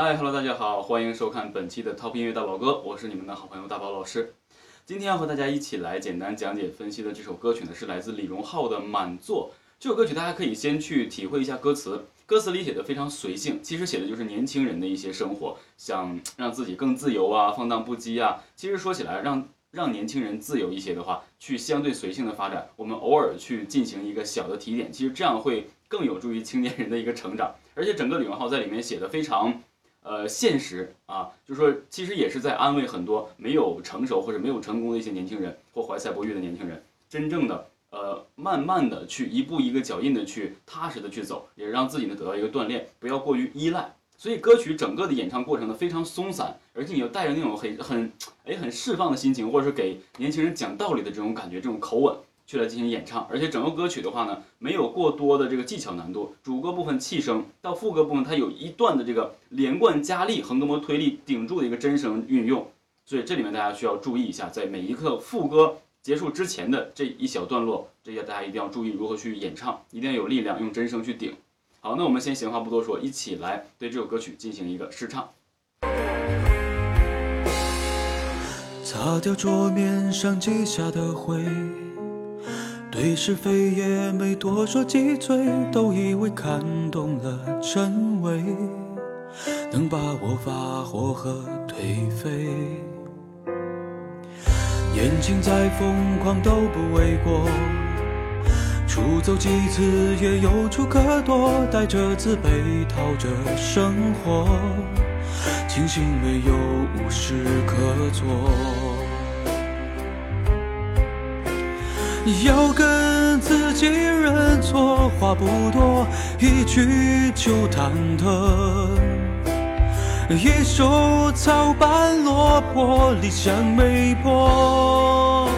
嗨，Hello，大家好，欢迎收看本期的 Top 音乐大宝哥，我是你们的好朋友大宝老师。今天要和大家一起来简单讲解分析的这首歌曲呢，是来自李荣浩的《满座》。这首歌曲大家可以先去体会一下歌词，歌词里写的非常随性，其实写的就是年轻人的一些生活，想让自己更自由啊，放荡不羁啊。其实说起来，让让年轻人自由一些的话，去相对随性的发展，我们偶尔去进行一个小的提点，其实这样会更有助于青年人的一个成长。而且整个李荣浩在里面写的非常。呃，现实啊，就是说，其实也是在安慰很多没有成熟或者没有成功的一些年轻人或怀才不遇的年轻人，真正的呃，慢慢的去一步一个脚印的去踏实的去走，也让自己呢得到一个锻炼，不要过于依赖。所以歌曲整个的演唱过程呢非常松散，而且你又带着那种很很哎很释放的心情，或者是给年轻人讲道理的这种感觉，这种口吻。去来进行演唱，而且整个歌曲的话呢，没有过多的这个技巧难度。主歌部分气声到副歌部分，它有一段的这个连贯加力、横膈膜推力顶住的一个真声运用，所以这里面大家需要注意一下，在每一个副歌结束之前的这一小段落，这些大家一定要注意如何去演唱，一定要有力量，用真声去顶。好，那我们先闲话不多说，一起来对这首歌曲进行一个试唱。擦掉桌面上积下的灰。对是非也没多说几嘴，都以为看懂了真伪，能把我发火和颓废。年轻再疯狂都不为过，出走几次也有处可躲，带着自卑逃着生活，庆幸没有无事可做。要跟自己认错，话不多，一句就忐忑。一手草般落魄，理想没破。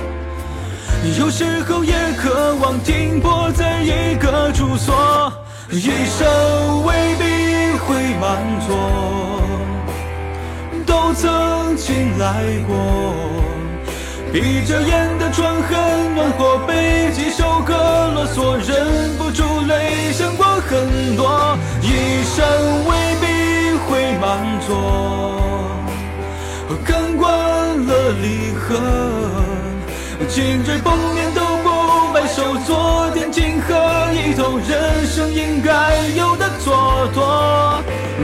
有时候也渴望停泊在一个住所，一生未必会满座，都曾经来过。闭着眼的窗很暖和，背几首歌啰嗦，忍不住泪，想过很多，一生未必会满座，看惯了离合，紧追崩面都不摆手，做点庆贺，一头人生应该有的蹉跎。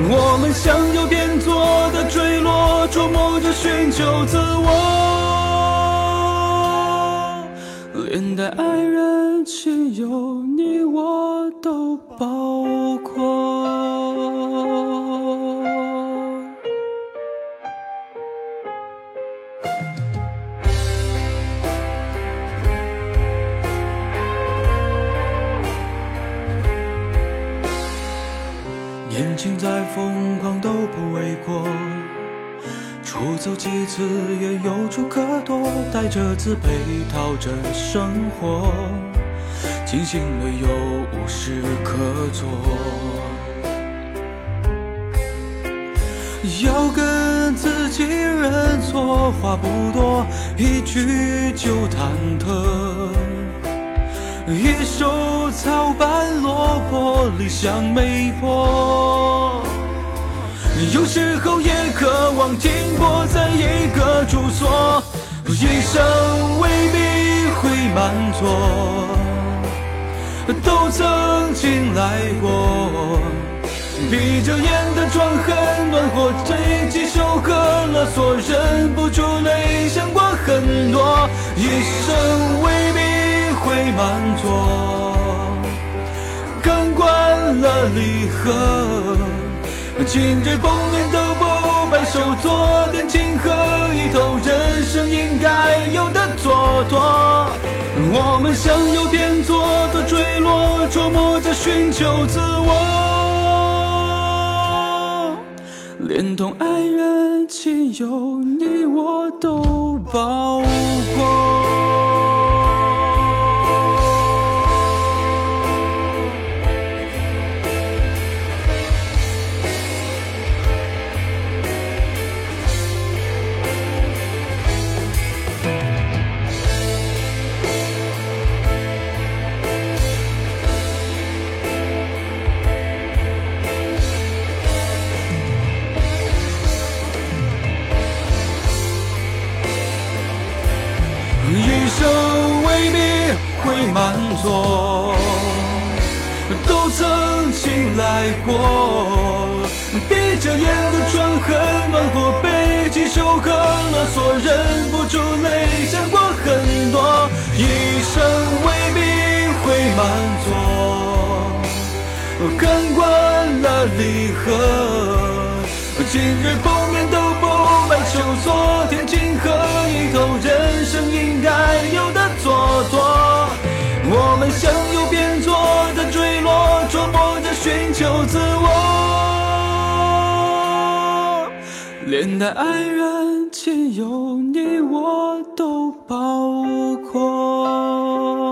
我们像有变作的坠落，琢磨着寻求自我。有，你我都包括。年轻再疯狂都不为过。出走几次也有处可躲，带着自卑讨着生活，庆幸没有无事可做。要跟自己认错，话不多，一句就忐忑。一手草般落魄，理想没破。有时候也渴望停泊在一个住所，一生未必会满座，都曾经来过。闭着眼的窗很暖和，这几首歌勒索，忍不住泪，想过很多，一生未必会满座，看惯了离合。紧追封面都不摆手，做点情何以头人生应该有的蹉跎。我们像有变的坠落，琢磨着寻求自我，连同爱人亲友，你我都包满座，都曾经来过。闭着眼的窗很暖和，被几首歌勒索，忍不住泪想过很多，一生未必会满座，看惯了离合，今日碰面都不白求，昨天今和以后，连带爱人，亲友你我都包括。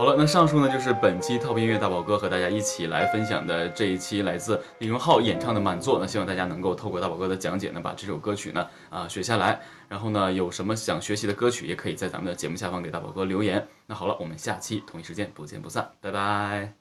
好了，那上述呢就是本期 Top 音乐大宝哥和大家一起来分享的这一期来自李荣浩演唱的《满座》。那希望大家能够透过大宝哥的讲解呢，把这首歌曲呢啊学下来。然后呢，有什么想学习的歌曲，也可以在咱们的节目下方给大宝哥留言。那好了，我们下期同一时间不见不散，拜拜。